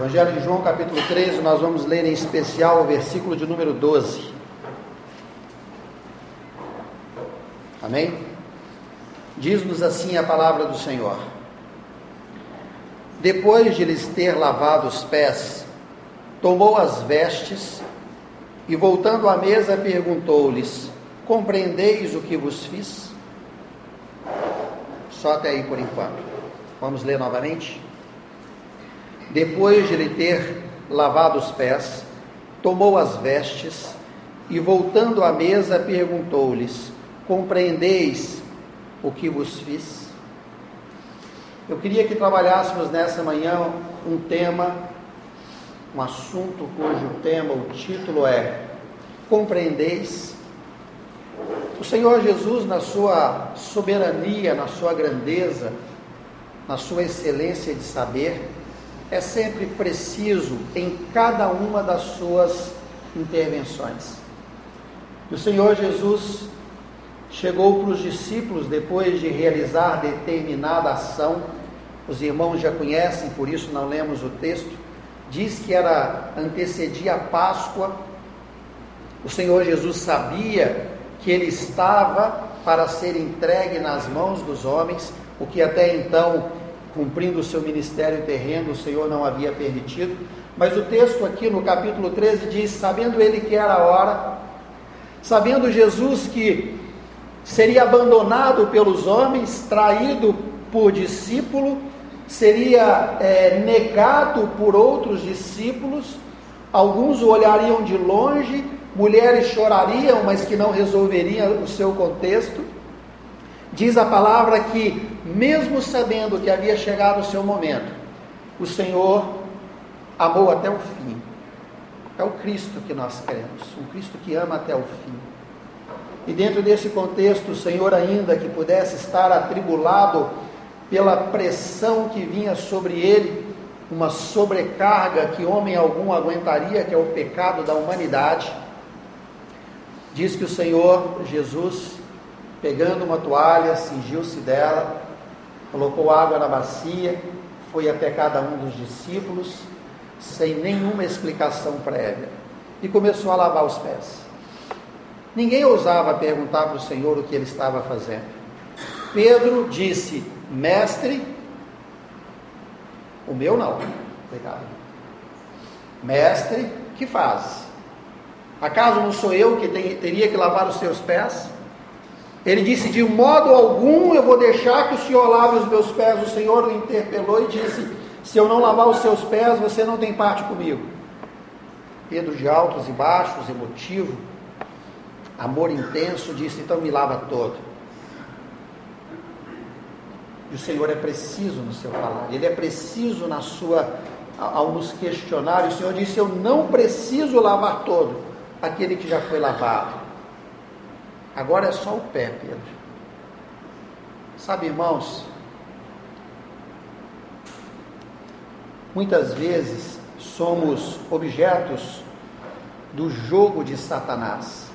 Evangelho de João, capítulo 13, nós vamos ler em especial o versículo de número 12. Amém? Diz-nos assim a palavra do Senhor. Depois de lhes ter lavado os pés, tomou as vestes e, voltando à mesa, perguntou-lhes: Compreendeis o que vos fiz? Só até aí por enquanto. Vamos ler novamente? Depois de lhe ter lavado os pés, tomou as vestes e, voltando à mesa, perguntou-lhes: Compreendeis o que vos fiz? Eu queria que trabalhássemos nessa manhã um tema, um assunto cujo tema, o título é Compreendeis? O Senhor Jesus, na sua soberania, na sua grandeza, na sua excelência de saber, é sempre preciso em cada uma das suas intervenções. o Senhor Jesus chegou para os discípulos depois de realizar determinada ação, os irmãos já conhecem, por isso não lemos o texto, diz que era antecedia a Páscoa. O Senhor Jesus sabia que ele estava para ser entregue nas mãos dos homens, o que até então cumprindo o seu ministério terreno, o Senhor não havia permitido. Mas o texto aqui no capítulo 13 diz: Sabendo ele que era a hora, sabendo Jesus que seria abandonado pelos homens, traído por discípulo, seria é, negado por outros discípulos, alguns o olhariam de longe, mulheres chorariam, mas que não resolveriam o seu contexto. Diz a palavra que, mesmo sabendo que havia chegado o seu momento, o Senhor amou até o fim. É o Cristo que nós queremos, um Cristo que ama até o fim. E dentro desse contexto, o Senhor, ainda que pudesse estar atribulado pela pressão que vinha sobre ele, uma sobrecarga que homem algum aguentaria, que é o pecado da humanidade, diz que o Senhor Jesus pegando uma toalha, cingiu-se dela, colocou água na bacia, foi até cada um dos discípulos, sem nenhuma explicação prévia, e começou a lavar os pés. Ninguém ousava perguntar para o Senhor o que ele estava fazendo. Pedro disse: Mestre, o meu não. Obrigado. Mestre, que faz? Acaso não sou eu que teria que lavar os seus pés? Ele disse: De modo algum eu vou deixar que o Senhor lave os meus pés. O Senhor o interpelou e disse: Se eu não lavar os seus pés, você não tem parte comigo. Pedro, de altos e baixos, emotivo, amor intenso, disse: Então me lava todo. E o Senhor é preciso no seu falar, Ele é preciso na sua, ao nos questionar. O Senhor disse: Eu não preciso lavar todo aquele que já foi lavado. Agora é só o pé, Pedro. Sabe, irmãos, muitas vezes somos objetos do jogo de Satanás,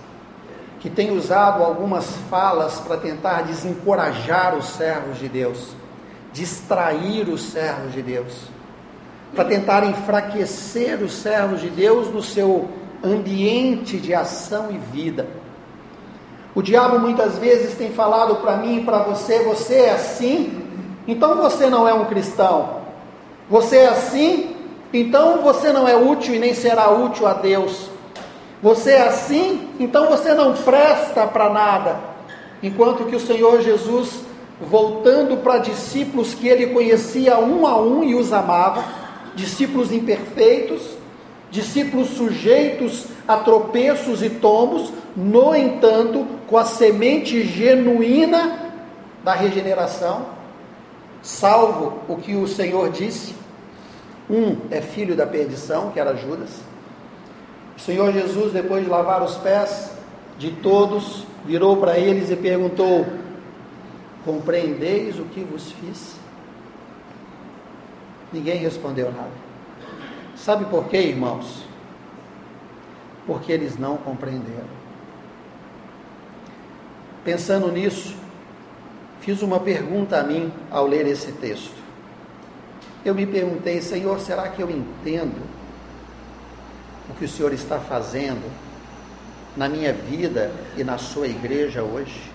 que tem usado algumas falas para tentar desencorajar os servos de Deus, distrair os servos de Deus, para tentar enfraquecer os servos de Deus no seu ambiente de ação e vida. O diabo muitas vezes tem falado para mim e para você: você é assim, então você não é um cristão. Você é assim, então você não é útil e nem será útil a Deus. Você é assim, então você não presta para nada. Enquanto que o Senhor Jesus, voltando para discípulos que ele conhecia um a um e os amava, discípulos imperfeitos, discípulos sujeitos a tropeços e tombos, no entanto, com a semente genuína da regeneração, salvo o que o Senhor disse. Um é filho da perdição, que era Judas. O Senhor Jesus, depois de lavar os pés de todos, virou para eles e perguntou: Compreendeis o que vos fiz? Ninguém respondeu nada. Sabe por quê, irmãos? Porque eles não compreenderam. Pensando nisso, fiz uma pergunta a mim ao ler esse texto. eu me perguntei, Senhor, será que eu entendo o que o Senhor está fazendo na minha vida e na sua igreja hoje?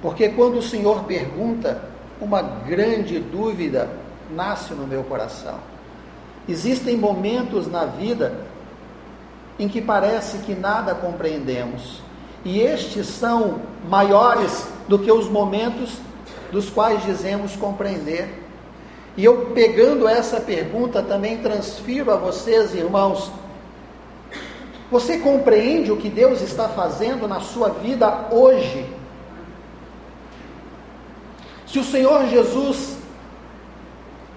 Porque quando o Senhor pergunta, uma grande dúvida nasce no meu coração. Existem momentos na vida em que parece que nada compreendemos, e estes são maiores do que os momentos dos quais dizemos compreender. E eu, pegando essa pergunta, também transfiro a vocês, irmãos. Você compreende o que Deus está fazendo na sua vida hoje? Se o Senhor Jesus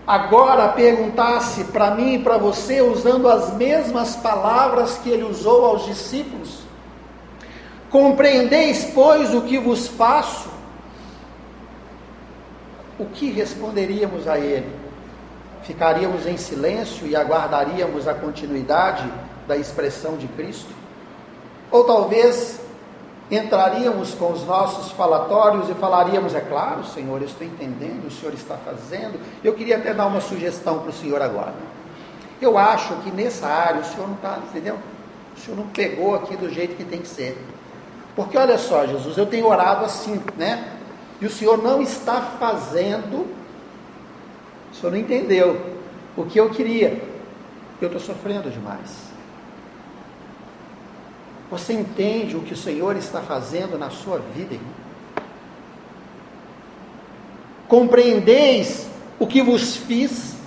agora perguntasse para mim e para você, usando as mesmas palavras que ele usou aos discípulos: Compreendeis, pois, o que vos faço? o que responderíamos a ele? Ficaríamos em silêncio e aguardaríamos a continuidade da expressão de Cristo? Ou talvez entraríamos com os nossos falatórios e falaríamos, é claro, Senhor, eu estou entendendo, o Senhor está fazendo. Eu queria até dar uma sugestão para o Senhor agora. Eu acho que nessa área o Senhor não está, entendeu? O Senhor não pegou aqui do jeito que tem que ser. Porque olha só, Jesus, eu tenho orado assim, né? E o Senhor não está fazendo, o Senhor não entendeu o que eu queria. Eu estou sofrendo demais. Você entende o que o Senhor está fazendo na sua vida? Compreendeis o que vos fiz?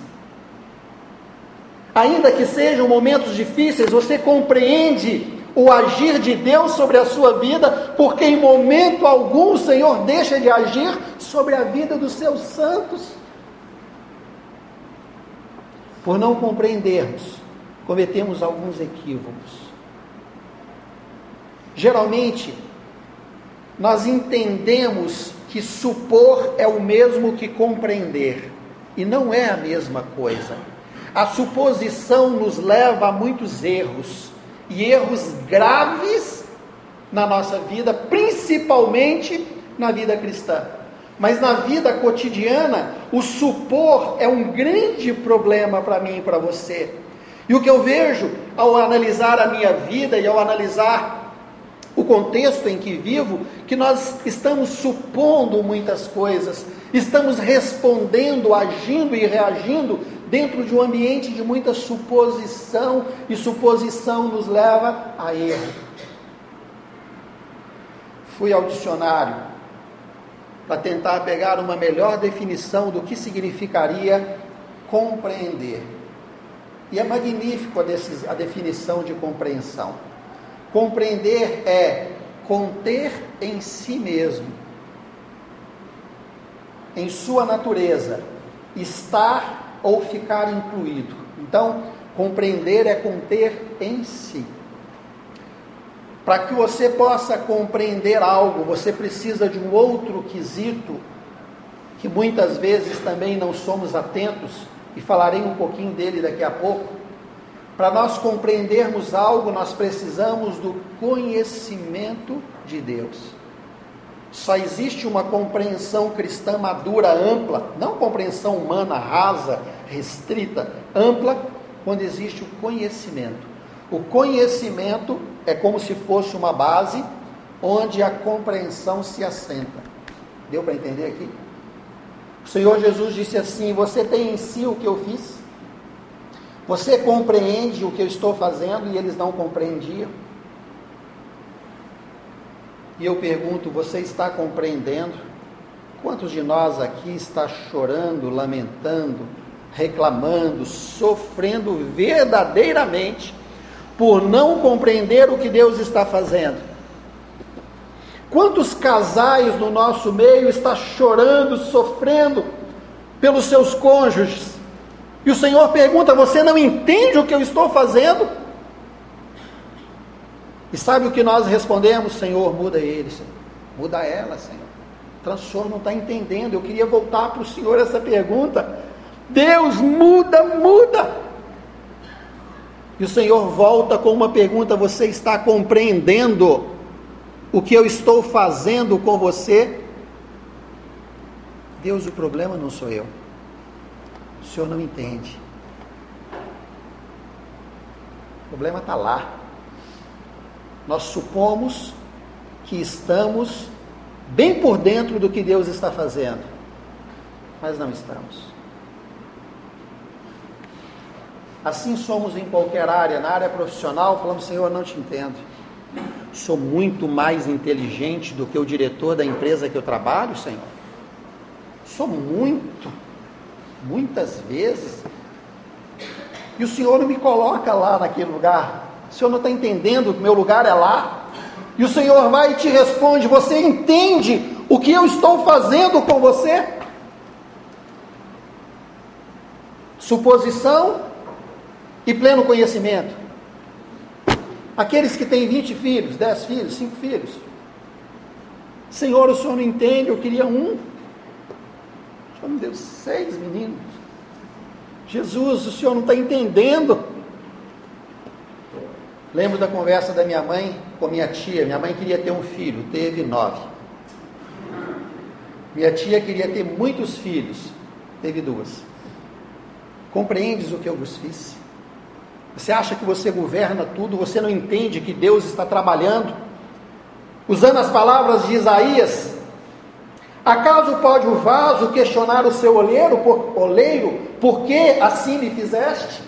Ainda que sejam momentos difíceis, você compreende o agir de Deus sobre a sua vida, porque em momento algum o Senhor deixa de agir sobre a vida dos seus santos. Por não compreendermos, cometemos alguns equívocos. Geralmente, nós entendemos que supor é o mesmo que compreender, e não é a mesma coisa. A suposição nos leva a muitos erros e erros graves na nossa vida, principalmente na vida cristã. Mas na vida cotidiana, o supor é um grande problema para mim e para você. E o que eu vejo ao analisar a minha vida e ao analisar o contexto em que vivo, que nós estamos supondo muitas coisas, estamos respondendo, agindo e reagindo dentro de um ambiente de muita suposição, e suposição nos leva a erro. Fui ao dicionário para tentar pegar uma melhor definição do que significaria compreender. E é magnífico a, definição de compreensão. Compreender é conter em si mesmo, em sua natureza, estar ou ficar incluído. Então, compreender é conter em si. Para que você possa compreender algo, você precisa de um outro quesito que muitas vezes também não somos atentos, e falarei um pouquinho dele daqui a pouco. Para nós compreendermos algo, nós precisamos do conhecimento de Deus. Só existe uma compreensão cristã madura, ampla, não compreensão humana rasa, restrita, ampla, quando existe o conhecimento. O conhecimento é como se fosse uma base onde a compreensão se assenta. Deu para entender aqui? O Senhor Jesus disse assim: Você tem em si o que eu fiz? Você compreende o que eu estou fazendo e eles não compreendiam? E eu pergunto: você está compreendendo? Quantos de nós aqui está chorando, lamentando, reclamando, sofrendo verdadeiramente por não compreender o que Deus está fazendo? Quantos casais no nosso meio está chorando, sofrendo pelos seus cônjuges? E o Senhor pergunta: Você não entende o que eu estou fazendo? E sabe o que nós respondemos? Senhor, muda ele, Senhor. Muda ela, Senhor. Transforma, não está entendendo. Eu queria voltar para o Senhor essa pergunta. Deus muda, muda. E o Senhor volta com uma pergunta: Você está compreendendo o que eu estou fazendo com você? Deus, o problema não sou eu. O senhor não entende. O problema está lá. Nós supomos que estamos bem por dentro do que Deus está fazendo, mas não estamos. Assim somos em qualquer área, na área profissional, falamos, Senhor, não te entendo. Sou muito mais inteligente do que o diretor da empresa que eu trabalho, Senhor. Sou muito, muitas vezes. E o Senhor não me coloca lá naquele lugar. O Senhor não está entendendo que meu lugar é lá. E o Senhor vai e te responde: Você entende o que eu estou fazendo com você? Suposição e pleno conhecimento. Aqueles que têm 20 filhos, 10 filhos, 5 filhos. Senhor, o Senhor não entende, eu queria um. O Senhor me deu seis meninos. Jesus, o Senhor não está entendendo. Lembro da conversa da minha mãe com minha tia. Minha mãe queria ter um filho, teve nove. Minha tia queria ter muitos filhos, teve duas. Compreendes o que eu vos fiz? Você acha que você governa tudo, você não entende que Deus está trabalhando? Usando as palavras de Isaías, acaso pode o vaso questionar o seu oleiro, por, oleiro, por que assim me fizeste?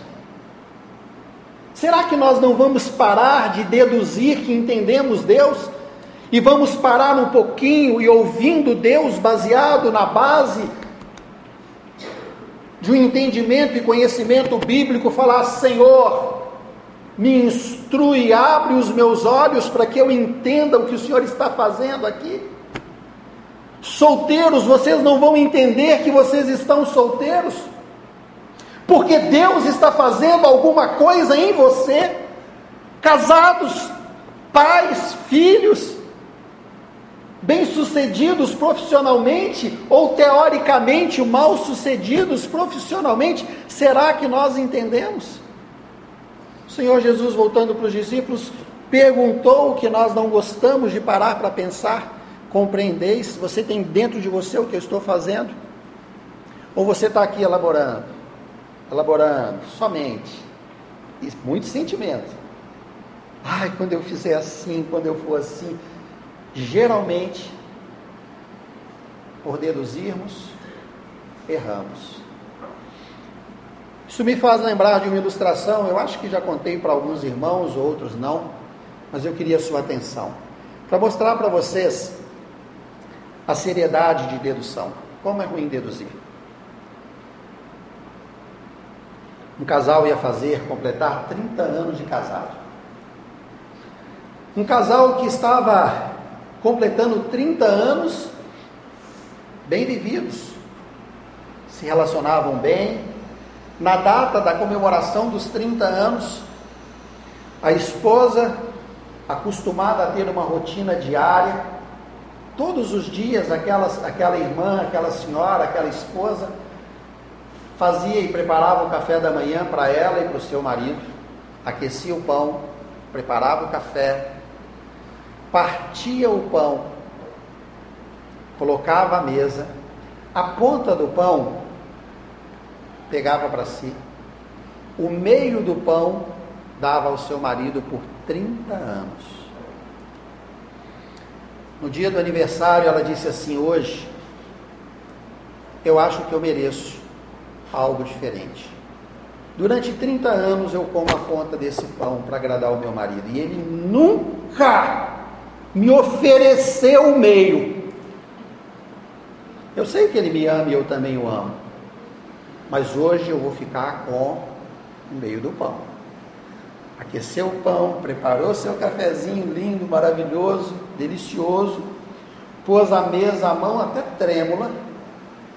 Será que nós não vamos parar de deduzir que entendemos Deus e vamos parar um pouquinho e ouvindo Deus baseado na base de um entendimento e conhecimento bíblico, falar: Senhor, me instrui, abre os meus olhos para que eu entenda o que o Senhor está fazendo aqui. Solteiros, vocês não vão entender que vocês estão solteiros, porque Deus está fazendo alguma coisa em você. Casados, pais, filhos, bem-sucedidos profissionalmente ou teoricamente mal-sucedidos profissionalmente, será que nós entendemos? O Senhor Jesus, voltando para os discípulos, perguntou o que nós não gostamos de parar para pensar. Compreendeis? Você tem dentro de você o que eu estou fazendo? Ou você está aqui elaborando? Elaborando somente. E muito sentimento. Ai, quando eu fizer assim, quando eu for assim geralmente, por deduzirmos, erramos. Isso me faz lembrar de uma ilustração, eu acho que já contei para alguns irmãos, outros não, mas eu queria a sua atenção, para mostrar para vocês a seriedade de dedução. Como é ruim deduzir. Um casal ia fazer, completar 30 anos de casado. Um casal que estava completando 30 anos bem vividos, se relacionavam bem. Na data da comemoração dos 30 anos, a esposa, acostumada a ter uma rotina diária, todos os dias aquela, aquela irmã, aquela senhora, aquela esposa, fazia e preparava o café da manhã para ela e para o seu marido, aquecia o pão, preparava o café, partia o pão, colocava a mesa, a ponta do pão pegava para si, o meio do pão dava ao seu marido por 30 anos. No dia do aniversário, ela disse assim: Hoje, eu acho que eu mereço algo diferente. Durante 30 anos eu como a ponta desse pão para agradar o meu marido. E ele nunca me ofereceu o meio. Eu sei que ele me ama e eu também o amo. Mas hoje eu vou ficar com o meio do pão. Aqueceu o pão, preparou seu cafezinho lindo, maravilhoso, delicioso, pôs a mesa, a mão até trêmula,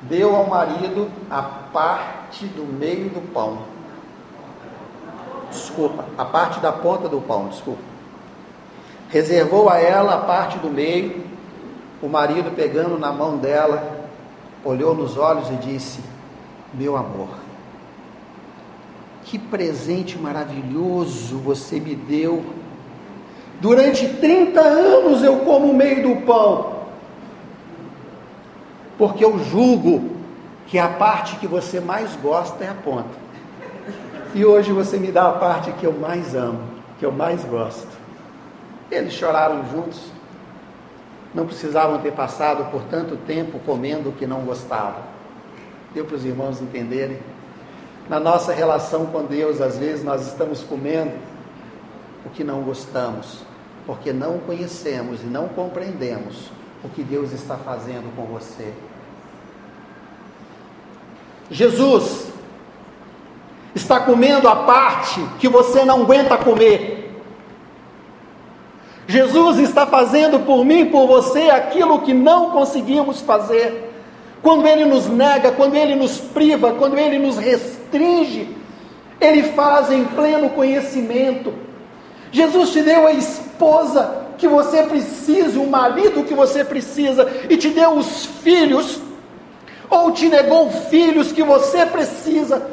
deu ao marido a parte do meio do pão. Desculpa, a parte da ponta do pão, desculpa. Reservou a ela a parte do meio, o marido pegando na mão dela, olhou nos olhos e disse: Meu amor, que presente maravilhoso você me deu. Durante 30 anos eu como o meio do pão, porque eu julgo que a parte que você mais gosta é a ponta. E hoje você me dá a parte que eu mais amo, que eu mais gosto. Eles choraram juntos, não precisavam ter passado por tanto tempo comendo o que não gostavam. Deu para os irmãos entenderem? Na nossa relação com Deus, às vezes nós estamos comendo o que não gostamos, porque não conhecemos e não compreendemos o que Deus está fazendo com você. Jesus está comendo a parte que você não aguenta comer. Jesus está fazendo por mim, por você, aquilo que não conseguimos fazer. Quando Ele nos nega, quando Ele nos priva, quando Ele nos restringe, Ele faz em pleno conhecimento. Jesus te deu a esposa que você precisa, o marido que você precisa, e te deu os filhos, ou te negou filhos que você precisa,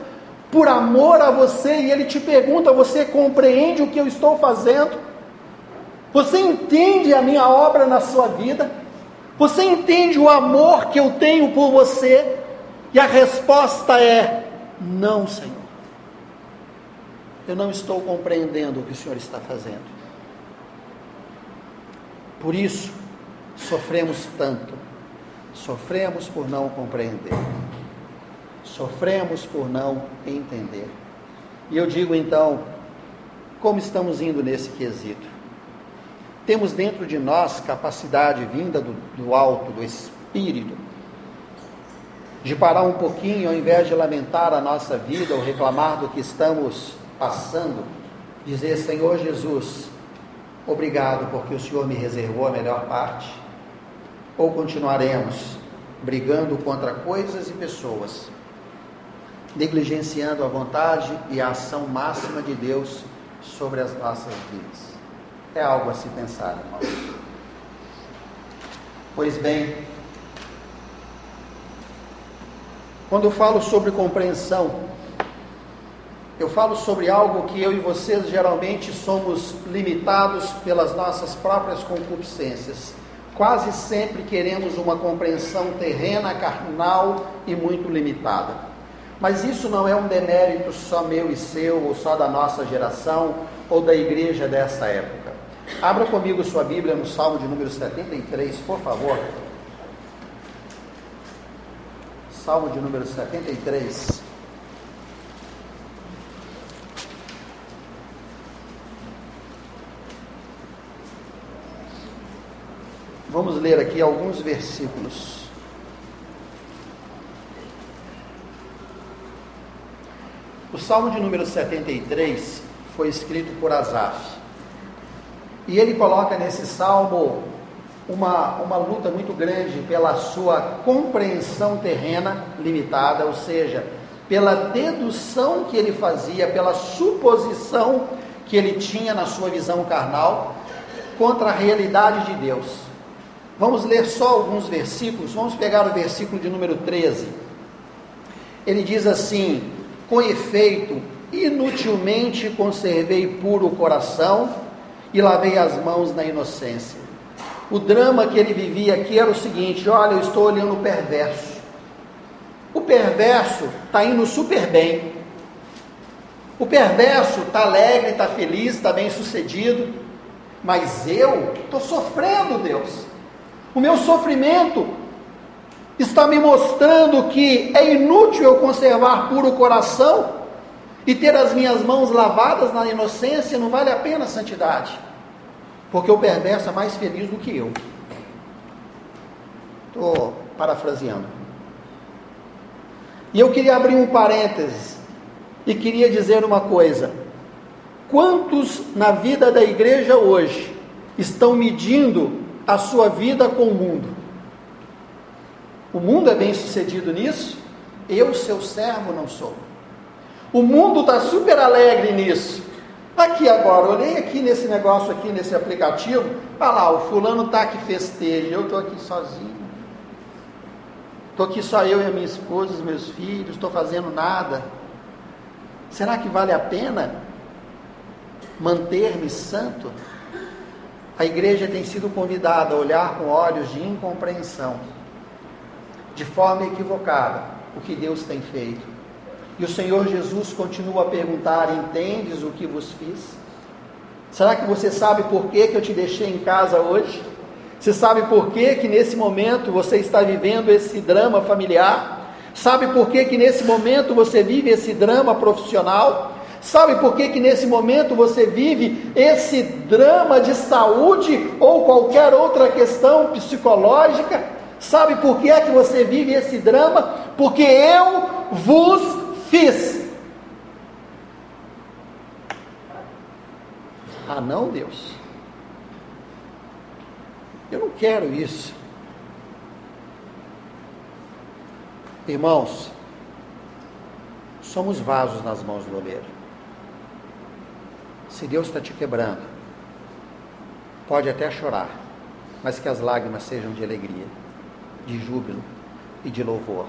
por amor a você, e ele te pergunta: você compreende o que eu estou fazendo? Você entende a minha obra na sua vida? Você entende o amor que eu tenho por você? E a resposta é: não, Senhor. Eu não estou compreendendo o que o Senhor está fazendo. Por isso, sofremos tanto. Sofremos por não compreender. Sofremos por não entender. E eu digo então, como estamos indo nesse quesito? Temos dentro de nós capacidade vinda do, do alto, do Espírito, de parar um pouquinho, ao invés de lamentar a nossa vida ou reclamar do que estamos passando, dizer: Senhor Jesus, obrigado porque o Senhor me reservou a melhor parte? Ou continuaremos brigando contra coisas e pessoas, negligenciando a vontade e a ação máxima de Deus sobre as nossas vidas? É algo a se pensar. Pois bem, quando falo sobre compreensão, eu falo sobre algo que eu e vocês geralmente somos limitados pelas nossas próprias concupiscências. Quase sempre queremos uma compreensão terrena, carnal e muito limitada. Mas isso não é um demérito só meu e seu, ou só da nossa geração, ou da igreja dessa época. Abra comigo sua Bíblia no Salmo de número 73, por favor. Salmo de número 73. Vamos ler aqui alguns versículos. O Salmo de número 73 foi escrito por Asaf. E ele coloca nesse salmo uma, uma luta muito grande pela sua compreensão terrena limitada, ou seja, pela dedução que ele fazia, pela suposição que ele tinha na sua visão carnal contra a realidade de Deus. Vamos ler só alguns versículos. Vamos pegar o versículo de número 13. Ele diz assim: Com efeito, inutilmente conservei puro o coração e lavei as mãos na inocência. O drama que ele vivia aqui era o seguinte: olha, eu estou olhando o perverso. O perverso está indo super bem. O perverso está alegre, está feliz, está bem sucedido. Mas eu estou sofrendo, Deus. O meu sofrimento está me mostrando que é inútil eu conservar puro coração e ter as minhas mãos lavadas na inocência, não vale a pena a santidade, porque o perverso é mais feliz do que eu. Estou parafraseando. E eu queria abrir um parênteses e queria dizer uma coisa: quantos na vida da igreja hoje estão medindo a sua vida com o mundo. O mundo é bem sucedido nisso, eu, seu servo, não sou. O mundo está super alegre nisso. Aqui agora, olhei aqui nesse negócio aqui, nesse aplicativo, olha lá, o fulano está aqui festeja, eu estou aqui sozinho. Estou aqui só eu e a minha esposa, os meus filhos, estou fazendo nada. Será que vale a pena manter-me santo? A igreja tem sido convidada a olhar com olhos de incompreensão, de forma equivocada, o que Deus tem feito. E o Senhor Jesus continua a perguntar: Entendes o que vos fiz? Será que você sabe por que, que eu te deixei em casa hoje? Você sabe por que, que nesse momento você está vivendo esse drama familiar? Sabe por que, que nesse momento você vive esse drama profissional? Sabe por que, que nesse momento você vive esse drama de saúde ou qualquer outra questão psicológica? Sabe por que é que você vive esse drama? Porque eu vos fiz. Ah, não, Deus. Eu não quero isso. Irmãos, somos vasos nas mãos do oleiro. Se Deus está te quebrando, pode até chorar, mas que as lágrimas sejam de alegria, de júbilo e de louvor,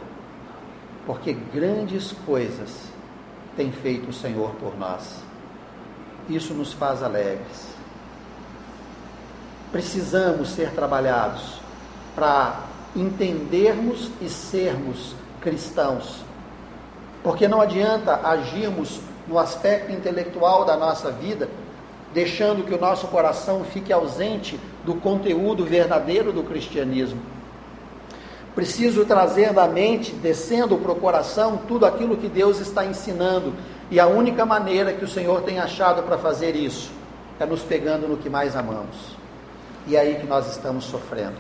porque grandes coisas tem feito o Senhor por nós. Isso nos faz alegres precisamos ser trabalhados para entendermos e sermos cristãos. Porque não adianta agirmos no aspecto intelectual da nossa vida, deixando que o nosso coração fique ausente do conteúdo verdadeiro do cristianismo. Preciso trazer da mente, descendo para o coração, tudo aquilo que Deus está ensinando. E a única maneira que o Senhor tem achado para fazer isso é nos pegando no que mais amamos. E é aí que nós estamos sofrendo.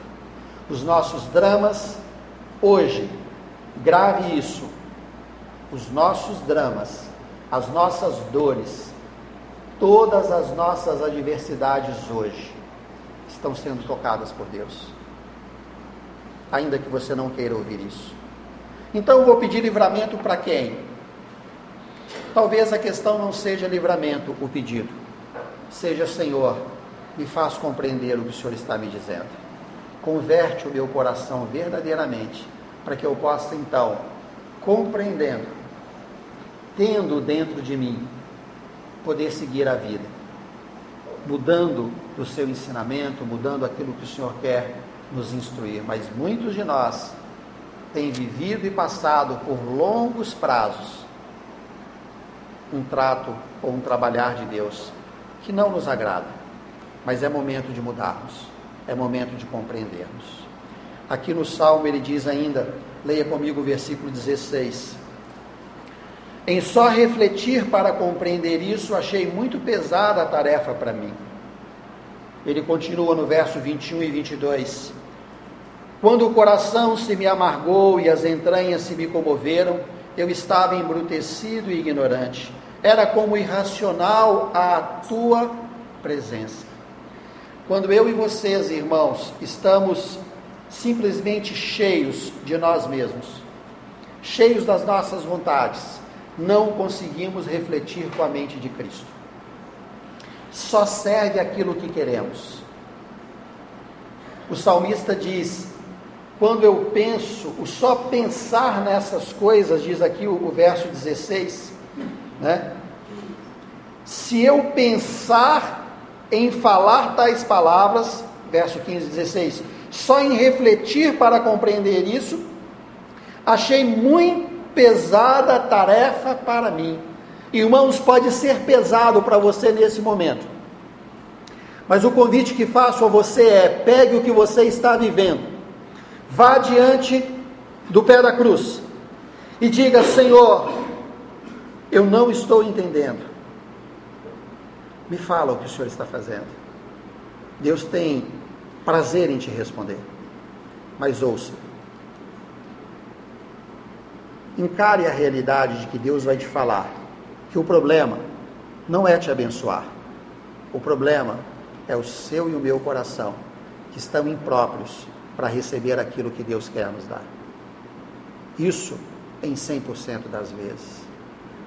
Os nossos dramas, hoje, grave isso, os nossos dramas, as nossas dores, todas as nossas adversidades hoje estão sendo tocadas por Deus. Ainda que você não queira ouvir isso. Então eu vou pedir livramento para quem? Talvez a questão não seja livramento, o pedido. Seja, Senhor, me faz compreender o que o Senhor está me dizendo. Converte o meu coração verdadeiramente, para que eu possa então, compreendendo, tendo dentro de mim, poder seguir a vida, mudando o seu ensinamento, mudando aquilo que o Senhor quer nos instruir. Mas muitos de nós têm vivido e passado por longos prazos um trato ou um trabalhar de Deus que não nos agrada mas é momento de mudarmos, é momento de compreendermos. Aqui no Salmo ele diz ainda, leia comigo o versículo 16. Em só refletir para compreender isso, achei muito pesada a tarefa para mim. Ele continua no verso 21 e 22. Quando o coração se me amargou e as entranhas se me comoveram, eu estava embrutecido e ignorante. Era como irracional a tua presença. Quando eu e vocês, irmãos, estamos simplesmente cheios de nós mesmos, cheios das nossas vontades, não conseguimos refletir com a mente de Cristo. Só serve aquilo que queremos. O salmista diz: quando eu penso, o só pensar nessas coisas, diz aqui o, o verso 16, né? Se eu pensar em falar tais palavras, verso 15 e 16, só em refletir para compreender isso, achei muito pesada tarefa para mim. Irmãos, pode ser pesado para você nesse momento. Mas o convite que faço a você é: pegue o que você está vivendo, vá diante do pé da cruz e diga: Senhor, eu não estou entendendo. Me fala o que o Senhor está fazendo. Deus tem prazer em te responder. Mas ouça. Encare a realidade de que Deus vai te falar que o problema não é te abençoar. O problema é o seu e o meu coração, que estão impróprios para receber aquilo que Deus quer nos dar. Isso em 100% das vezes.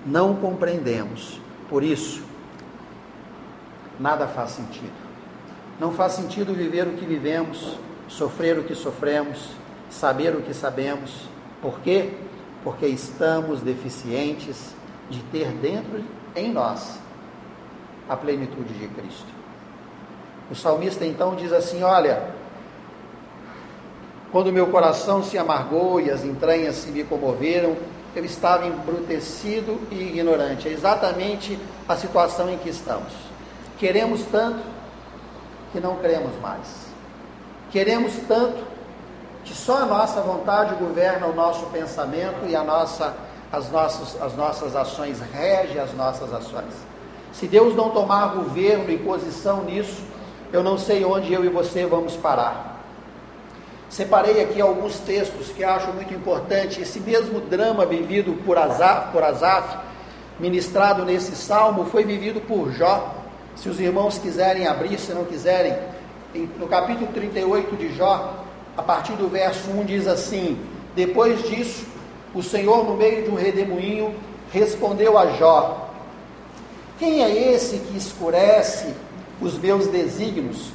Não compreendemos. Por isso, nada faz sentido. Não faz sentido viver o que vivemos, sofrer o que sofremos, saber o que sabemos. Por quê? Porque estamos deficientes de ter dentro em nós a plenitude de Cristo. O salmista então diz assim: Olha, quando meu coração se amargou e as entranhas se me comoveram, eu estava embrutecido e ignorante. É exatamente a situação em que estamos. Queremos tanto que não cremos mais. Queremos tanto que só a nossa vontade governa o nosso pensamento e a nossa, as, nossas, as nossas ações, rege as nossas ações. Se Deus não tomar governo e posição nisso, eu não sei onde eu e você vamos parar. Separei aqui alguns textos que acho muito importante. Esse mesmo drama vivido por Azaf, por Azaf, ministrado nesse salmo, foi vivido por Jó. Se os irmãos quiserem abrir, se não quiserem, no capítulo 38 de Jó, a partir do verso 1 diz assim: Depois disso, o Senhor, no meio de um redemoinho, respondeu a Jó: Quem é esse que escurece os meus desígnios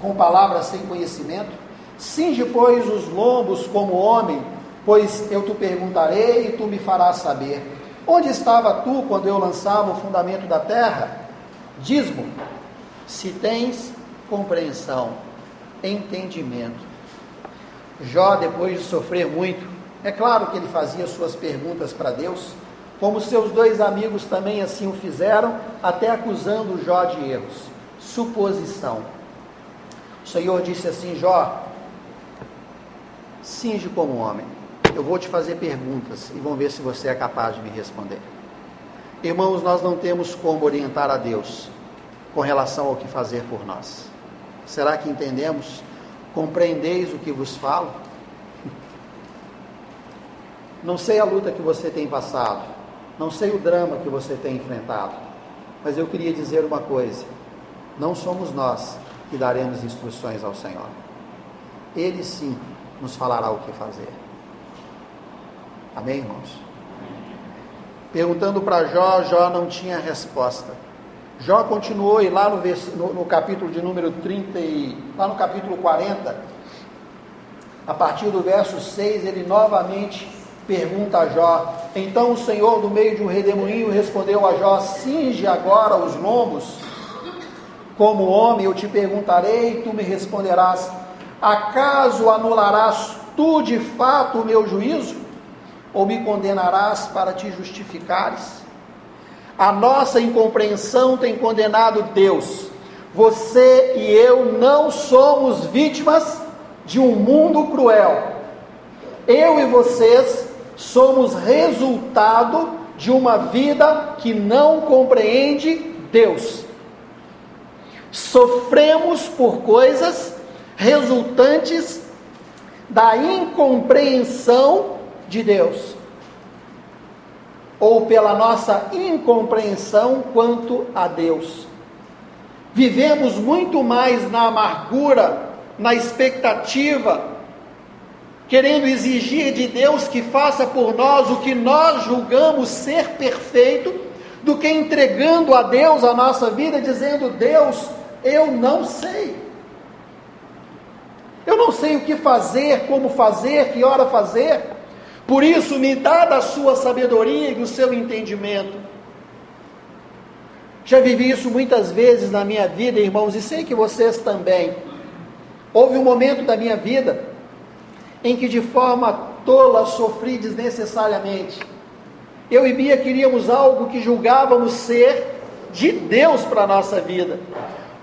com palavras sem conhecimento? Cinge, pois, os lombos como homem, pois eu te perguntarei e tu me farás saber. Onde estava tu quando eu lançava o fundamento da terra? Diz-me, se tens compreensão, entendimento. Jó, depois de sofrer muito, é claro que ele fazia suas perguntas para Deus, como seus dois amigos também assim o fizeram, até acusando Jó de erros. Suposição. O Senhor disse assim: Jó, Singe como homem. Eu vou te fazer perguntas e vamos ver se você é capaz de me responder. Irmãos, nós não temos como orientar a Deus com relação ao que fazer por nós. Será que entendemos? Compreendeis o que vos falo? Não sei a luta que você tem passado, não sei o drama que você tem enfrentado, mas eu queria dizer uma coisa: não somos nós que daremos instruções ao Senhor. Ele sim nos falará o que fazer. Amém, irmãos? Perguntando para Jó, Jó não tinha resposta. Jó continuou e lá no, no, no, capítulo de número 30 e lá no capítulo 40, a partir do verso 6, ele novamente pergunta a Jó. Então o Senhor, do meio de um redemoinho, respondeu a Jó: Cinge agora os lombos, como homem, eu te perguntarei, e tu me responderás. Acaso anularás tu de fato o meu juízo? Ou me condenarás para te justificares? A nossa incompreensão tem condenado Deus. Você e eu não somos vítimas de um mundo cruel. Eu e vocês somos resultado de uma vida que não compreende Deus. Sofremos por coisas resultantes da incompreensão de Deus, ou pela nossa incompreensão quanto a Deus. Vivemos muito mais na amargura, na expectativa, querendo exigir de Deus que faça por nós o que nós julgamos ser perfeito, do que entregando a Deus a nossa vida, dizendo: Deus, eu não sei. Eu não sei o que fazer, como fazer, que hora fazer. Por isso, me dá da sua sabedoria e do seu entendimento. Já vivi isso muitas vezes na minha vida, irmãos, e sei que vocês também. Houve um momento da minha vida em que, de forma tola, sofri desnecessariamente. Eu e Bia queríamos algo que julgávamos ser de Deus para a nossa vida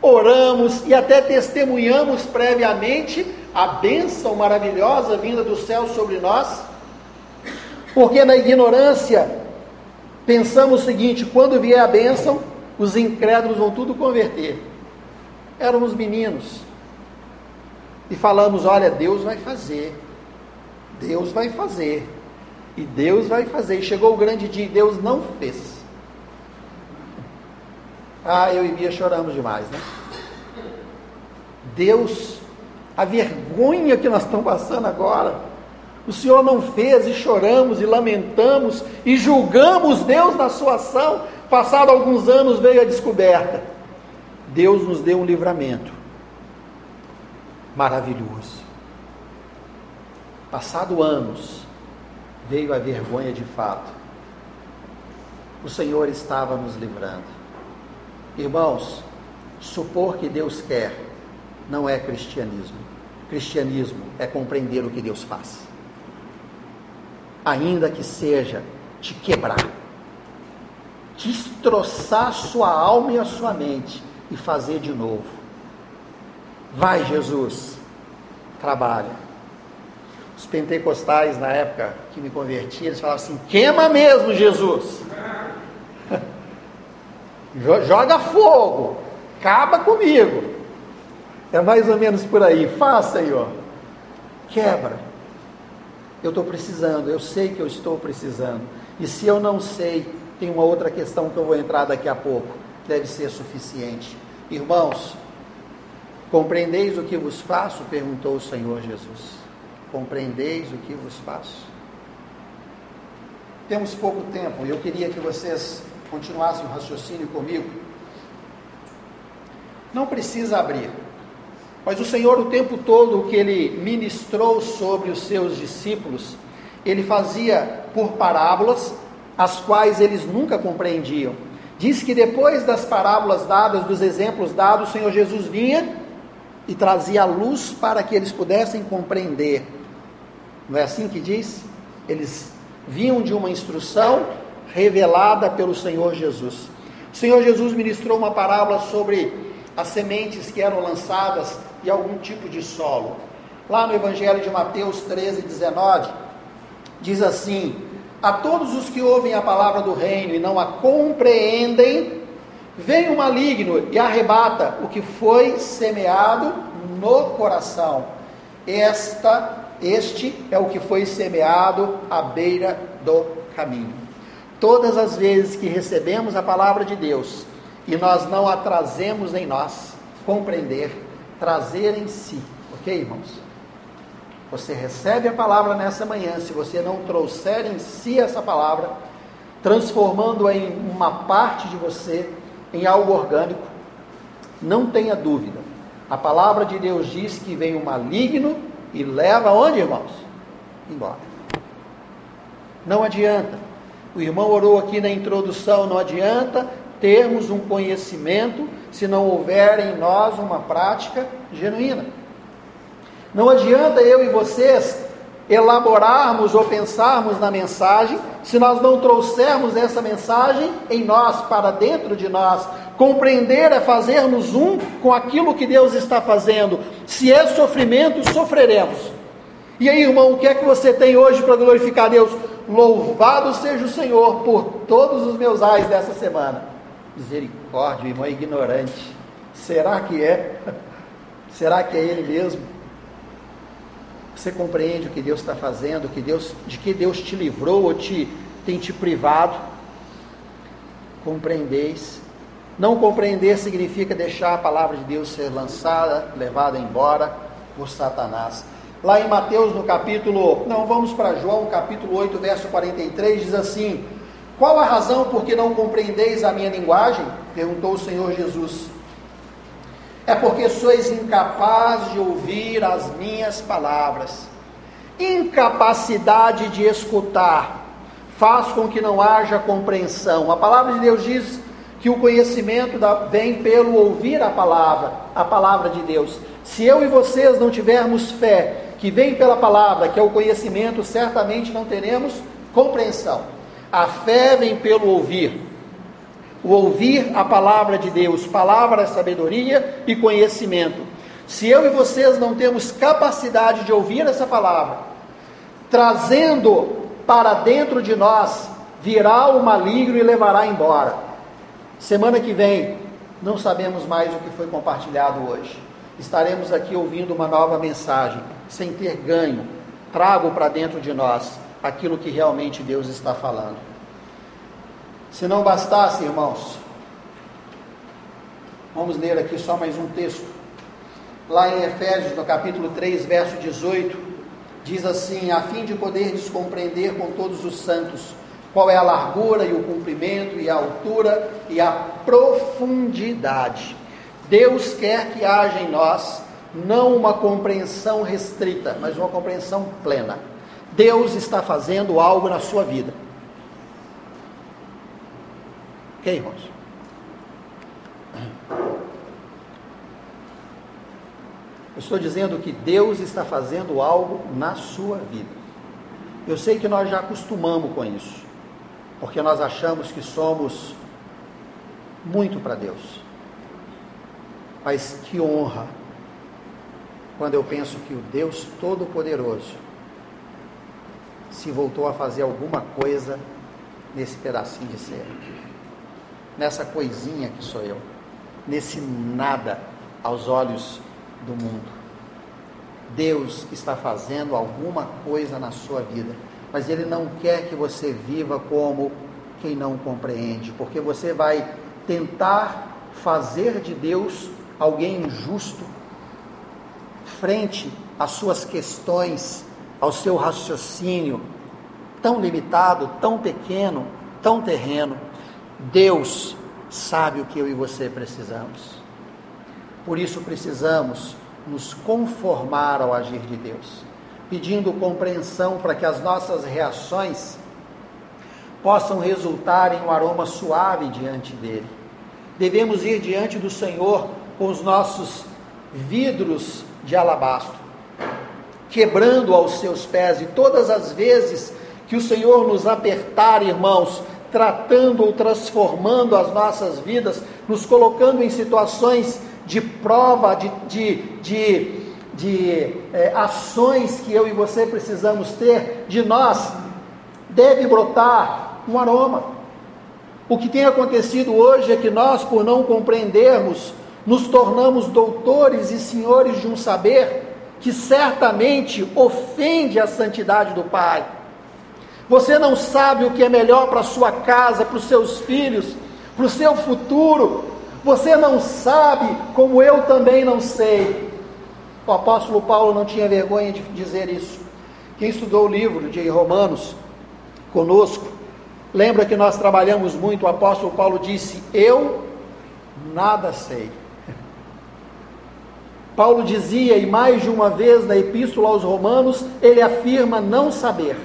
oramos e até testemunhamos previamente a bênção maravilhosa vinda do céu sobre nós, porque na ignorância pensamos o seguinte: quando vier a bênção, os incrédulos vão tudo converter. Éramos meninos e falamos: olha, Deus vai fazer, Deus vai fazer, e Deus vai fazer. E chegou o grande dia e Deus não fez. Ah, eu e Bia choramos demais, né? Deus, a vergonha que nós estamos passando agora, o Senhor não fez e choramos e lamentamos e julgamos Deus na sua ação. Passado alguns anos veio a descoberta. Deus nos deu um livramento maravilhoso. Passado anos, veio a vergonha de fato. O Senhor estava nos livrando. Irmãos, supor que Deus quer não é cristianismo. Cristianismo é compreender o que Deus faz, ainda que seja te quebrar, destroçar sua alma e a sua mente e fazer de novo. Vai, Jesus, trabalha. Os pentecostais, na época que me converti, eles falavam assim: queima mesmo, Jesus. Joga fogo, acaba comigo. É mais ou menos por aí. Faça ó. Quebra. Eu estou precisando, eu sei que eu estou precisando. E se eu não sei, tem uma outra questão que eu vou entrar daqui a pouco. Deve ser suficiente. Irmãos, compreendeis o que vos faço? perguntou o Senhor Jesus. Compreendeis o que vos faço? Temos pouco tempo e eu queria que vocês continuassem o raciocínio comigo. Não precisa abrir, mas o Senhor, o tempo todo que ele ministrou sobre os seus discípulos, ele fazia por parábolas, as quais eles nunca compreendiam. Diz que depois das parábolas dadas, dos exemplos dados, o Senhor Jesus vinha e trazia a luz para que eles pudessem compreender. Não é assim que diz? Eles vinham de uma instrução revelada pelo Senhor Jesus. O Senhor Jesus ministrou uma parábola sobre as sementes que eram lançadas em algum tipo de solo. Lá no Evangelho de Mateus 13, 19, diz assim: A todos os que ouvem a palavra do reino e não a compreendem, vem o maligno e arrebata o que foi semeado no coração. Esta este é o que foi semeado à beira do caminho. Todas as vezes que recebemos a palavra de Deus e nós não a trazemos em nós, compreender, trazer em si, ok, irmãos? Você recebe a palavra nessa manhã, se você não trouxer em si essa palavra, transformando-a em uma parte de você, em algo orgânico, não tenha dúvida. A palavra de Deus diz que vem o maligno e leva onde, irmãos? Embora. Não adianta. O irmão orou aqui na introdução, não adianta termos um conhecimento se não houver em nós uma prática genuína. Não adianta eu e vocês elaborarmos ou pensarmos na mensagem se nós não trouxermos essa mensagem em nós, para dentro de nós. Compreender é fazermos um com aquilo que Deus está fazendo. Se é sofrimento, sofreremos. E aí, irmão, o que é que você tem hoje para glorificar Deus? Louvado seja o Senhor por todos os meus ais dessa semana. Misericórdia, irmão ignorante. Será que é? Será que é Ele mesmo? Você compreende o que Deus está fazendo, que Deus, de que Deus te livrou ou te, tem te privado? Compreendeis? Não compreender significa deixar a palavra de Deus ser lançada, levada embora por Satanás. Lá em Mateus, no capítulo, não, vamos para João, capítulo 8, verso 43, diz assim: Qual a razão por que não compreendeis a minha linguagem? perguntou o Senhor Jesus. É porque sois incapazes de ouvir as minhas palavras. Incapacidade de escutar faz com que não haja compreensão. A palavra de Deus diz que o conhecimento vem pelo ouvir a palavra, a palavra de Deus. Se eu e vocês não tivermos fé, que vem pela palavra, que é o conhecimento, certamente não teremos compreensão. A fé vem pelo ouvir o ouvir a palavra de Deus. Palavra é sabedoria e conhecimento. Se eu e vocês não temos capacidade de ouvir essa palavra, trazendo para dentro de nós, virá o maligno e levará embora. Semana que vem, não sabemos mais o que foi compartilhado hoje. Estaremos aqui ouvindo uma nova mensagem, sem ter ganho. Trago para dentro de nós aquilo que realmente Deus está falando. Se não bastasse, irmãos, vamos ler aqui só mais um texto. Lá em Efésios, no capítulo 3, verso 18, diz assim: a fim de poderes compreender com todos os santos qual é a largura e o comprimento e a altura e a profundidade. Deus quer que haja em nós não uma compreensão restrita, mas uma compreensão plena. Deus está fazendo algo na sua vida. Ok, irmãos? Eu estou dizendo que Deus está fazendo algo na sua vida. Eu sei que nós já acostumamos com isso, porque nós achamos que somos muito para Deus. Mas que honra quando eu penso que o Deus Todo-Poderoso se voltou a fazer alguma coisa nesse pedacinho de ser, nessa coisinha que sou eu, nesse nada aos olhos do mundo. Deus está fazendo alguma coisa na sua vida, mas Ele não quer que você viva como quem não compreende, porque você vai tentar fazer de Deus alguém injusto frente às suas questões, ao seu raciocínio tão limitado, tão pequeno, tão terreno. Deus sabe o que eu e você precisamos. Por isso precisamos nos conformar ao agir de Deus, pedindo compreensão para que as nossas reações possam resultar em um aroma suave diante dele. Devemos ir diante do Senhor com os nossos vidros de alabastro, quebrando aos seus pés, e todas as vezes que o Senhor nos apertar, irmãos, tratando ou transformando as nossas vidas, nos colocando em situações de prova, de, de, de, de é, ações que eu e você precisamos ter, de nós, deve brotar um aroma. O que tem acontecido hoje é que nós, por não compreendermos, nos tornamos doutores e senhores de um saber que certamente ofende a santidade do Pai. Você não sabe o que é melhor para sua casa, para os seus filhos, para o seu futuro, você não sabe, como eu também não sei. O apóstolo Paulo não tinha vergonha de dizer isso. Quem estudou o livro de Romanos conosco, lembra que nós trabalhamos muito, o apóstolo Paulo disse: Eu nada sei. Paulo dizia, e mais de uma vez na epístola aos Romanos, ele afirma não saber.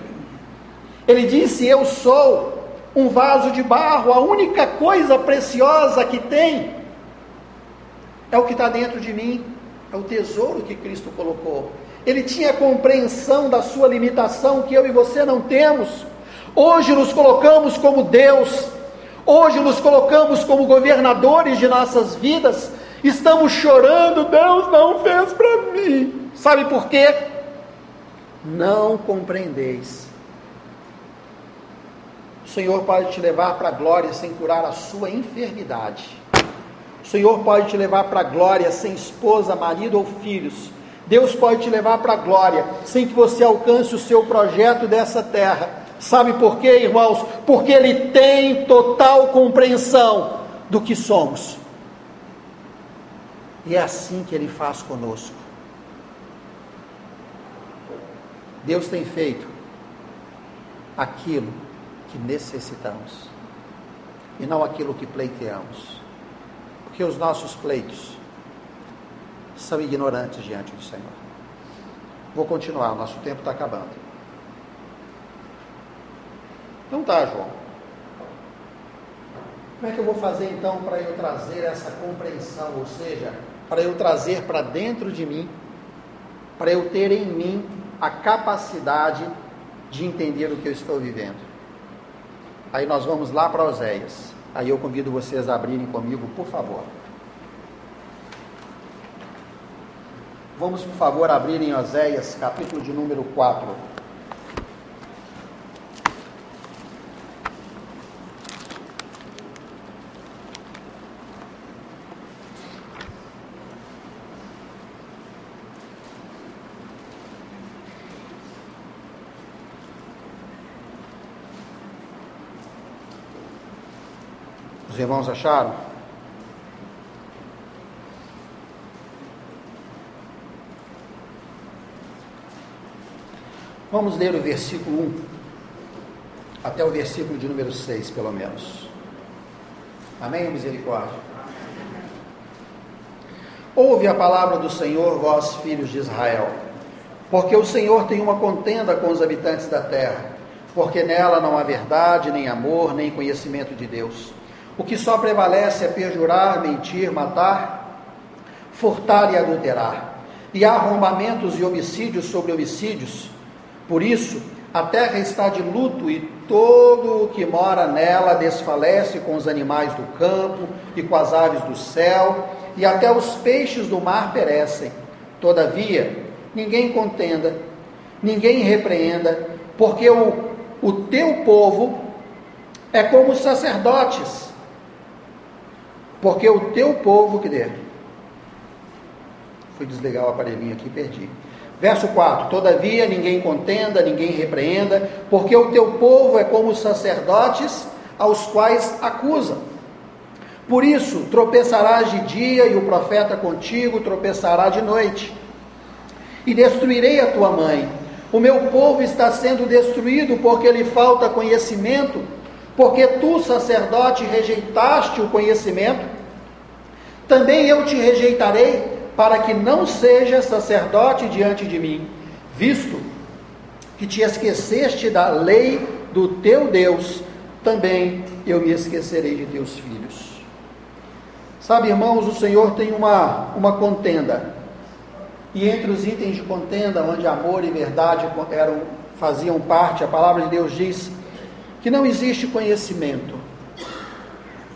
Ele disse: Eu sou um vaso de barro, a única coisa preciosa que tem é o que está dentro de mim, é o tesouro que Cristo colocou. Ele tinha compreensão da sua limitação que eu e você não temos. Hoje nos colocamos como Deus, hoje nos colocamos como governadores de nossas vidas, estamos chorando, Deus não fez para mim. Sabe por quê? Não compreendeis Senhor pode te levar para a glória sem curar a sua enfermidade. O Senhor pode te levar para a glória sem esposa, marido ou filhos. Deus pode te levar para a glória sem que você alcance o seu projeto dessa terra. Sabe por quê, irmãos? Porque Ele tem total compreensão do que somos. E é assim que Ele faz conosco. Deus tem feito aquilo que necessitamos e não aquilo que pleiteamos. Porque os nossos pleitos são ignorantes diante do Senhor. Vou continuar, nosso tempo está acabando. Não tá, João. Como é que eu vou fazer então para eu trazer essa compreensão, ou seja, para eu trazer para dentro de mim, para eu ter em mim a capacidade de entender o que eu estou vivendo? Aí nós vamos lá para Oséias. Aí eu convido vocês a abrirem comigo, por favor. Vamos, por favor, abrir em Oséias, capítulo de número 4. Os irmãos acharam? Vamos ler o versículo 1 até o versículo de número 6, pelo menos. Amém, misericórdia? Ouve a palavra do Senhor, vós filhos de Israel, porque o Senhor tem uma contenda com os habitantes da terra, porque nela não há verdade, nem amor, nem conhecimento de Deus. O que só prevalece é perjurar, mentir, matar, furtar e adulterar. e há arrombamentos e homicídios sobre homicídios. Por isso, a terra está de luto e todo o que mora nela desfalece com os animais do campo e com as aves do céu, e até os peixes do mar perecem. Todavia, ninguém contenda, ninguém repreenda, porque o, o teu povo é como os sacerdotes. Porque o teu povo que der. Fui desligar o aparelhinho aqui, perdi. Verso 4: Todavia ninguém contenda, ninguém repreenda, porque o teu povo é como os sacerdotes aos quais acusa. Por isso tropeçarás de dia e o profeta contigo tropeçará de noite. E destruirei a tua mãe. O meu povo está sendo destruído porque lhe falta conhecimento, porque tu, sacerdote, rejeitaste o conhecimento. Também eu te rejeitarei para que não sejas sacerdote diante de mim, visto que te esqueceste da lei do teu Deus, também eu me esquecerei de teus filhos. Sabe, irmãos, o Senhor tem uma, uma contenda. E entre os itens de contenda, onde amor e verdade eram, faziam parte, a palavra de Deus diz que não existe conhecimento.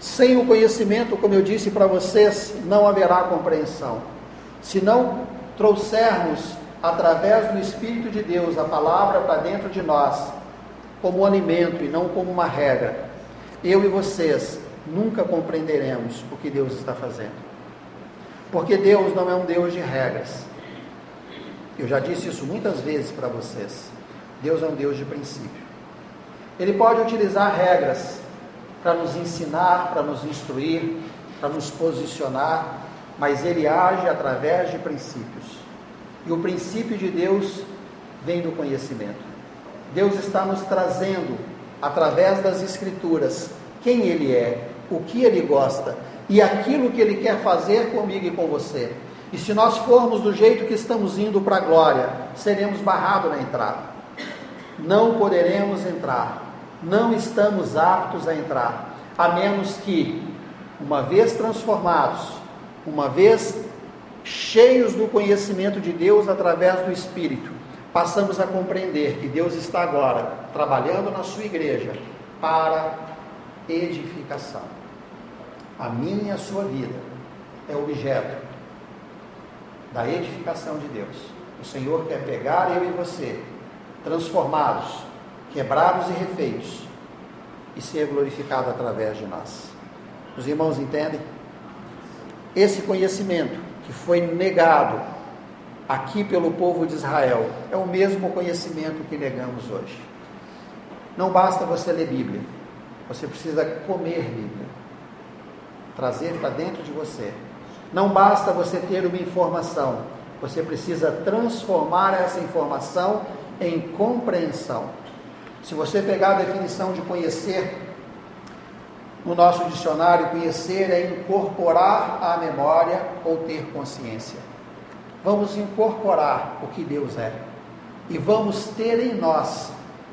Sem o conhecimento, como eu disse para vocês, não haverá compreensão. Se não trouxermos, através do Espírito de Deus, a palavra para dentro de nós, como um alimento e não como uma regra, eu e vocês nunca compreenderemos o que Deus está fazendo. Porque Deus não é um Deus de regras. Eu já disse isso muitas vezes para vocês. Deus é um Deus de princípio. Ele pode utilizar regras para nos ensinar, para nos instruir, para nos posicionar, mas ele age através de princípios. E o princípio de Deus vem do conhecimento. Deus está nos trazendo, através das Escrituras, quem Ele é, o que Ele gosta e aquilo que Ele quer fazer comigo e com você. E se nós formos do jeito que estamos indo para a glória, seremos barrados na entrada. Não poderemos entrar, não estamos aptos a entrar, a menos que, uma vez transformados, uma vez cheios do conhecimento de Deus através do Espírito, passamos a compreender que Deus está agora trabalhando na sua igreja para edificação. A minha e a sua vida é objeto da edificação de Deus. O Senhor quer pegar eu e você, transformados, quebrados e refeitos, e ser glorificado através de nós. Os irmãos entendem? Esse conhecimento que foi negado aqui pelo povo de Israel é o mesmo conhecimento que negamos hoje. Não basta você ler Bíblia, você precisa comer Bíblia, trazer para dentro de você. Não basta você ter uma informação, você precisa transformar essa informação em compreensão. Se você pegar a definição de conhecer no nosso dicionário, conhecer é incorporar à memória ou ter consciência. Vamos incorporar o que Deus é e vamos ter em nós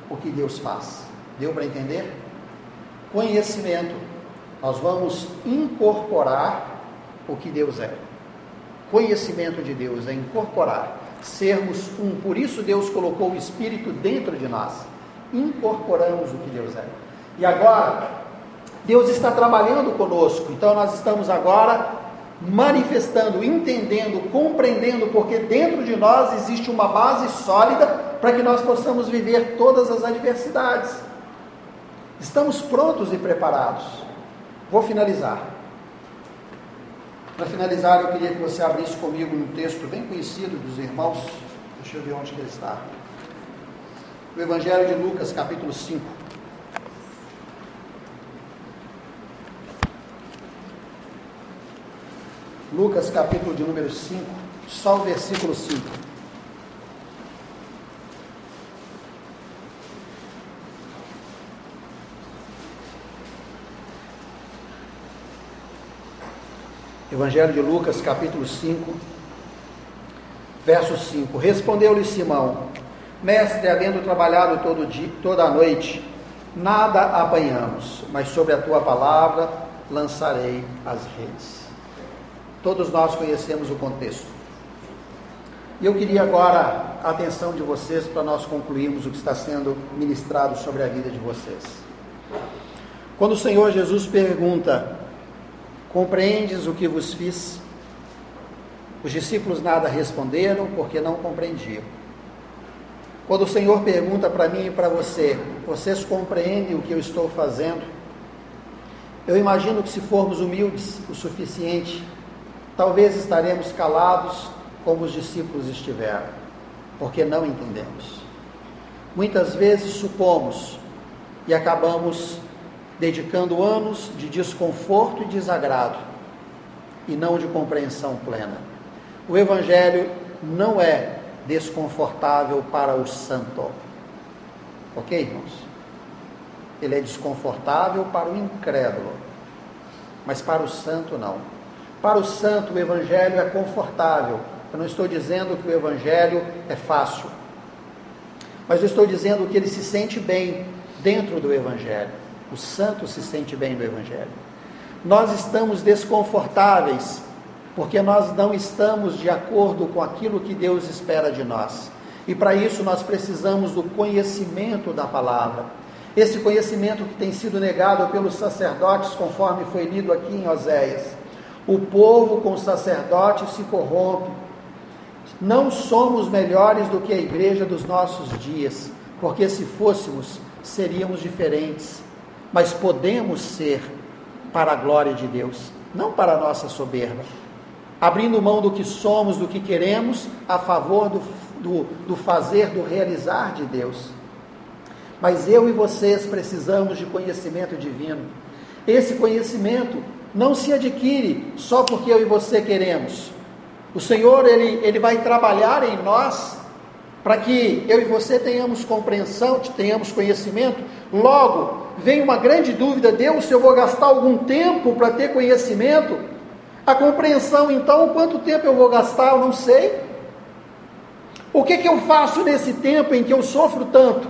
o que Deus faz. Deu para entender? Conhecimento. Nós vamos incorporar o que Deus é. Conhecimento de Deus é incorporar, sermos um. Por isso Deus colocou o Espírito dentro de nós. Incorporamos o que Deus é. E agora, Deus está trabalhando conosco, então nós estamos agora manifestando, entendendo, compreendendo, porque dentro de nós existe uma base sólida para que nós possamos viver todas as adversidades. Estamos prontos e preparados. Vou finalizar. Para finalizar, eu queria que você abrisse comigo um texto bem conhecido dos irmãos. Deixa eu ver onde ele está. O Evangelho de Lucas, capítulo 5. Lucas capítulo de número 5, só o versículo 5. Evangelho de Lucas, capítulo 5, verso 5. Respondeu-lhe Simão: Mestre, havendo trabalhado todo dia, toda a noite, nada apanhamos, mas sobre a tua palavra lançarei as redes. Todos nós conhecemos o contexto. E eu queria agora a atenção de vocês para nós concluirmos o que está sendo ministrado sobre a vida de vocês. Quando o Senhor Jesus pergunta: Compreendes o que vos fiz? Os discípulos nada responderam porque não compreendiam. Quando o Senhor pergunta para mim e para você: Vocês compreendem o que eu estou fazendo? Eu imagino que se formos humildes o suficiente, talvez estaremos calados como os discípulos estiveram, porque não entendemos. Muitas vezes supomos e acabamos dedicando anos de desconforto e desagrado e não de compreensão plena. O Evangelho não é desconfortável para o santo. Ok, irmãos? Ele é desconfortável para o incrédulo, mas para o santo não. Para o santo, o Evangelho é confortável, eu não estou dizendo que o Evangelho é fácil, mas eu estou dizendo que ele se sente bem dentro do Evangelho. O santo se sente bem do Evangelho. Nós estamos desconfortáveis porque nós não estamos de acordo com aquilo que Deus espera de nós. E para isso nós precisamos do conhecimento da palavra. Esse conhecimento que tem sido negado pelos sacerdotes, conforme foi lido aqui em Oséias. O povo com os sacerdotes se corrompe, não somos melhores do que a igreja dos nossos dias, porque se fôssemos, seríamos diferentes. Mas podemos ser para a glória de Deus, não para a nossa soberba. Abrindo mão do que somos, do que queremos, a favor do, do, do fazer, do realizar de Deus. Mas eu e vocês precisamos de conhecimento divino. Esse conhecimento não se adquire só porque eu e você queremos. O Senhor, ele, ele vai trabalhar em nós para que eu e você tenhamos compreensão, tenhamos conhecimento. Logo, vem uma grande dúvida: Deus, se eu vou gastar algum tempo para ter conhecimento, a compreensão, então, quanto tempo eu vou gastar, eu não sei. O que, que eu faço nesse tempo em que eu sofro tanto?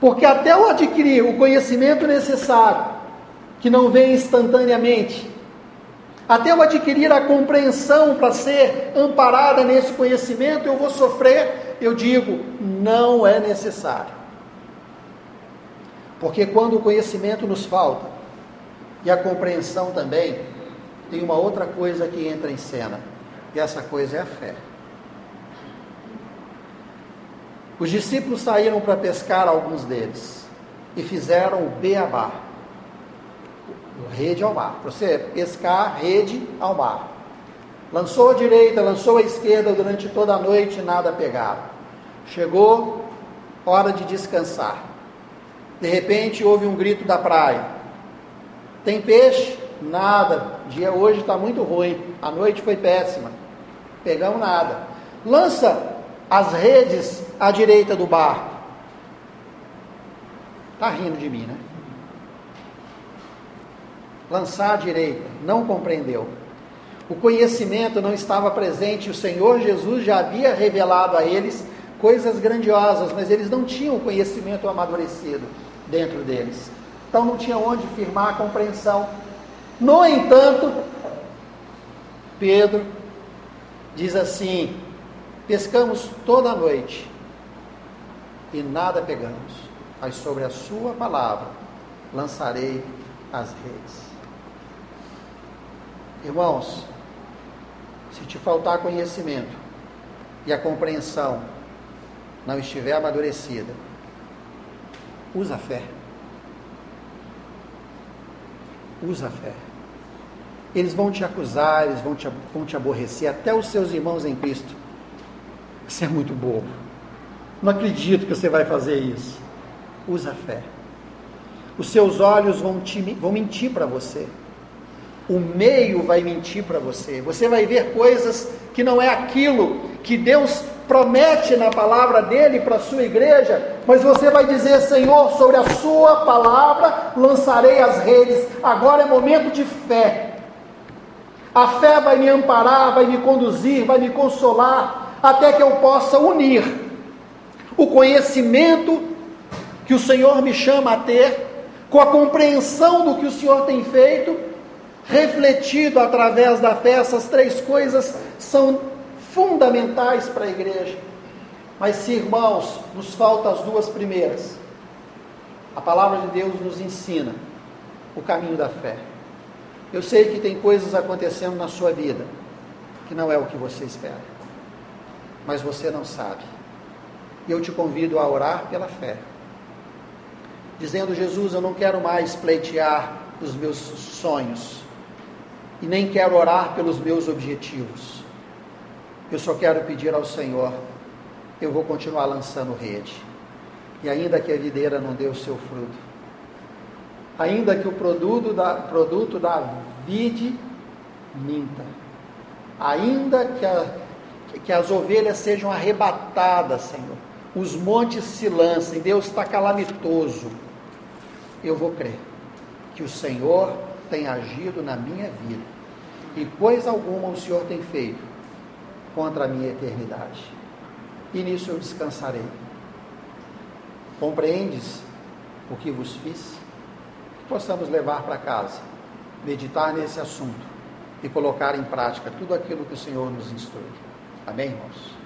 Porque até eu adquirir o conhecimento necessário, que não vem instantaneamente, até eu adquirir a compreensão para ser amparada nesse conhecimento, eu vou sofrer. Eu digo, não é necessário. Porque quando o conhecimento nos falta, e a compreensão também, tem uma outra coisa que entra em cena, e essa coisa é a fé. Os discípulos saíram para pescar alguns deles e fizeram o beabá rede ao mar. Para você pescar, rede ao mar. Lançou a direita, lançou a esquerda durante toda a noite, nada pegava. Chegou hora de descansar. De repente houve um grito da praia. Tem peixe? Nada. Dia hoje está muito ruim. A noite foi péssima. Pegamos nada. Lança as redes à direita do barco. Está rindo de mim, né? lançar à direita, não compreendeu. O conhecimento não estava presente, o Senhor Jesus já havia revelado a eles coisas grandiosas, mas eles não tinham o conhecimento amadurecido dentro deles. Então não tinha onde firmar a compreensão. No entanto, Pedro diz assim: pescamos toda a noite e nada pegamos, mas sobre a Sua palavra lançarei as redes. Irmãos, se te faltar conhecimento e a compreensão não estiver amadurecida, usa a fé. Usa a fé. Eles vão te acusar, eles vão te, vão te aborrecer, até os seus irmãos em Cristo. Você é muito bobo. Não acredito que você vai fazer isso. Usa a fé. Os seus olhos vão, te, vão mentir para você o meio vai mentir para você. Você vai ver coisas que não é aquilo que Deus promete na palavra dele para a sua igreja, mas você vai dizer: Senhor, sobre a sua palavra lançarei as redes. Agora é momento de fé. A fé vai me amparar, vai me conduzir, vai me consolar, até que eu possa unir o conhecimento que o Senhor me chama a ter com a compreensão do que o Senhor tem feito refletido através da fé, essas três coisas são fundamentais para a igreja. Mas se, irmãos, nos faltam as duas primeiras, a palavra de Deus nos ensina o caminho da fé. Eu sei que tem coisas acontecendo na sua vida que não é o que você espera, mas você não sabe. E eu te convido a orar pela fé, dizendo: Jesus, eu não quero mais pleitear os meus sonhos, e nem quero orar pelos meus objetivos. Eu só quero pedir ao Senhor, eu vou continuar lançando rede. E ainda que a videira não dê o seu fruto, ainda que o produto da, produto da vide minta, ainda que, a, que as ovelhas sejam arrebatadas, Senhor, os montes se lancem, Deus está calamitoso, eu vou crer que o Senhor tem agido na minha vida e coisa alguma o Senhor tem feito contra a minha eternidade. E nisso eu descansarei. Compreendes o que vos fiz? Possamos levar para casa, meditar nesse assunto e colocar em prática tudo aquilo que o Senhor nos instrui. Amém, irmãos?